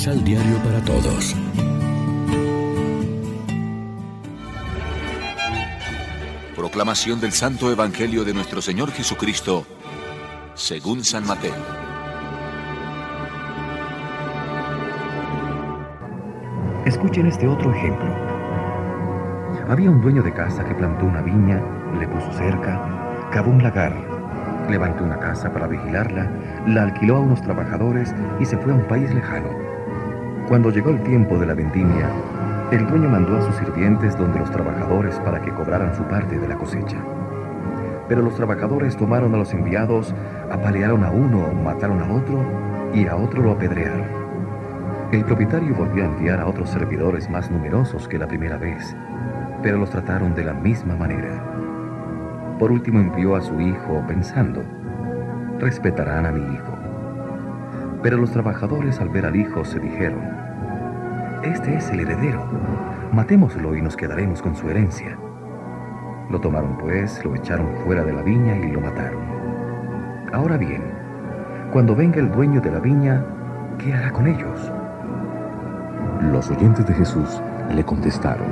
Misal Diario para Todos. Proclamación del Santo Evangelio de nuestro Señor Jesucristo, según San Mateo. Escuchen este otro ejemplo. Había un dueño de casa que plantó una viña, le puso cerca, cavó un lagar, levantó una casa para vigilarla, la alquiló a unos trabajadores y se fue a un país lejano. Cuando llegó el tiempo de la vendimia, el dueño mandó a sus sirvientes donde los trabajadores para que cobraran su parte de la cosecha. Pero los trabajadores tomaron a los enviados, apalearon a uno, mataron a otro y a otro lo apedrearon. El propietario volvió a enviar a otros servidores más numerosos que la primera vez, pero los trataron de la misma manera. Por último envió a su hijo pensando, respetarán a mi hijo. Pero los trabajadores al ver al hijo se dijeron, este es el heredero. Matémoslo y nos quedaremos con su herencia. Lo tomaron pues, lo echaron fuera de la viña y lo mataron. Ahora bien, cuando venga el dueño de la viña, ¿qué hará con ellos? Los oyentes de Jesús le contestaron,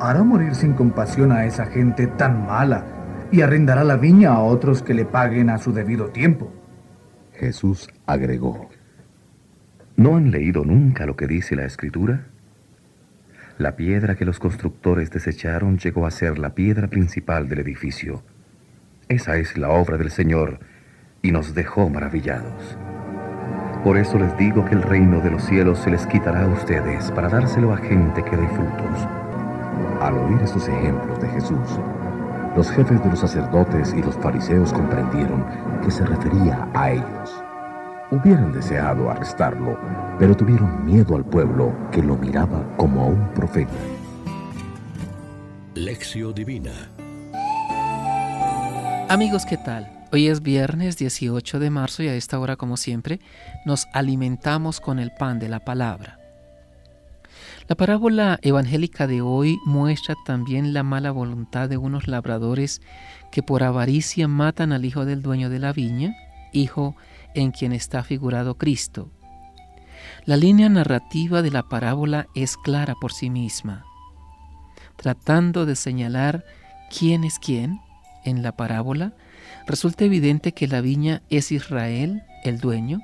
hará morir sin compasión a esa gente tan mala y arrendará la viña a otros que le paguen a su debido tiempo. Jesús agregó, ¿No han leído nunca lo que dice la Escritura? La piedra que los constructores desecharon llegó a ser la piedra principal del edificio. Esa es la obra del Señor y nos dejó maravillados. Por eso les digo que el reino de los cielos se les quitará a ustedes para dárselo a gente que dé frutos. Al oír estos ejemplos de Jesús, los jefes de los sacerdotes y los fariseos comprendieron que se refería a ellos. Hubieran deseado arrestarlo, pero tuvieron miedo al pueblo que lo miraba como a un profeta. Lección Divina Amigos, ¿qué tal? Hoy es viernes 18 de marzo y a esta hora, como siempre, nos alimentamos con el pan de la palabra. La parábola evangélica de hoy muestra también la mala voluntad de unos labradores que por avaricia matan al hijo del dueño de la viña, hijo en quien está figurado Cristo. La línea narrativa de la parábola es clara por sí misma, tratando de señalar quién es quién en la parábola, resulta evidente que la viña es Israel, el dueño,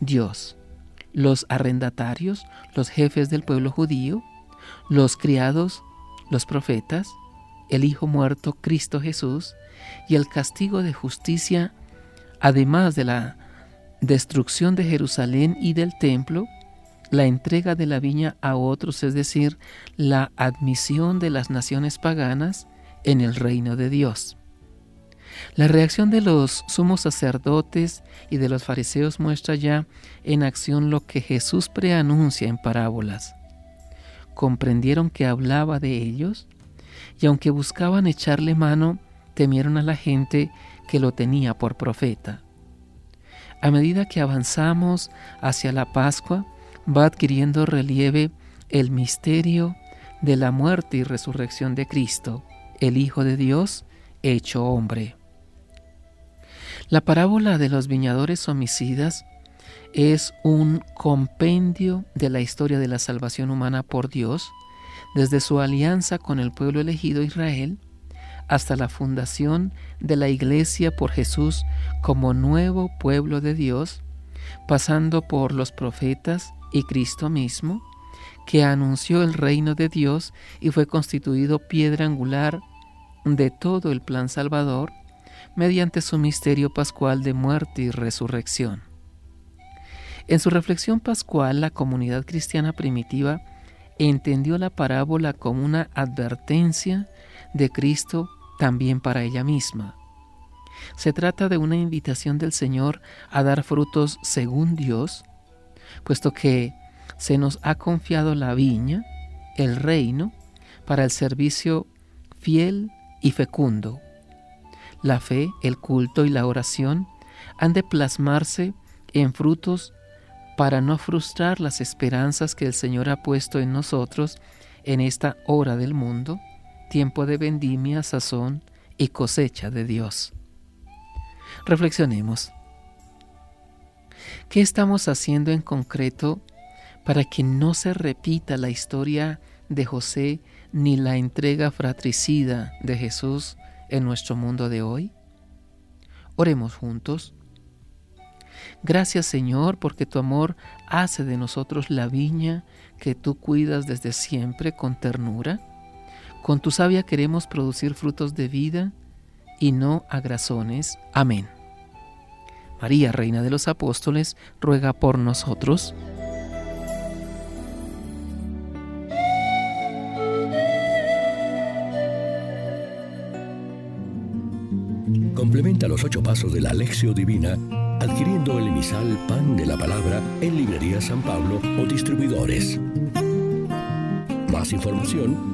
Dios, los arrendatarios, los jefes del pueblo judío, los criados, los profetas, el Hijo muerto, Cristo Jesús, y el castigo de justicia, además de la destrucción de Jerusalén y del templo, la entrega de la viña a otros, es decir, la admisión de las naciones paganas en el reino de Dios. La reacción de los sumos sacerdotes y de los fariseos muestra ya en acción lo que Jesús preanuncia en parábolas. Comprendieron que hablaba de ellos y aunque buscaban echarle mano, temieron a la gente que lo tenía por profeta. A medida que avanzamos hacia la Pascua, va adquiriendo relieve el misterio de la muerte y resurrección de Cristo, el Hijo de Dios hecho hombre. La parábola de los viñadores homicidas es un compendio de la historia de la salvación humana por Dios, desde su alianza con el pueblo elegido Israel hasta la fundación de la iglesia por Jesús como nuevo pueblo de Dios, pasando por los profetas y Cristo mismo, que anunció el reino de Dios y fue constituido piedra angular de todo el plan salvador mediante su misterio pascual de muerte y resurrección. En su reflexión pascual, la comunidad cristiana primitiva entendió la parábola como una advertencia de Cristo también para ella misma. Se trata de una invitación del Señor a dar frutos según Dios, puesto que se nos ha confiado la viña, el reino, para el servicio fiel y fecundo. La fe, el culto y la oración han de plasmarse en frutos para no frustrar las esperanzas que el Señor ha puesto en nosotros en esta hora del mundo tiempo de vendimia, sazón y cosecha de Dios. Reflexionemos. ¿Qué estamos haciendo en concreto para que no se repita la historia de José ni la entrega fratricida de Jesús en nuestro mundo de hoy? Oremos juntos. Gracias Señor porque tu amor hace de nosotros la viña que tú cuidas desde siempre con ternura. Con tu savia queremos producir frutos de vida y no agrazones. Amén. María, Reina de los Apóstoles, ruega por nosotros. Complementa los ocho pasos de la Alexio Divina adquiriendo el emisal Pan de la Palabra en Librería San Pablo o distribuidores. Más información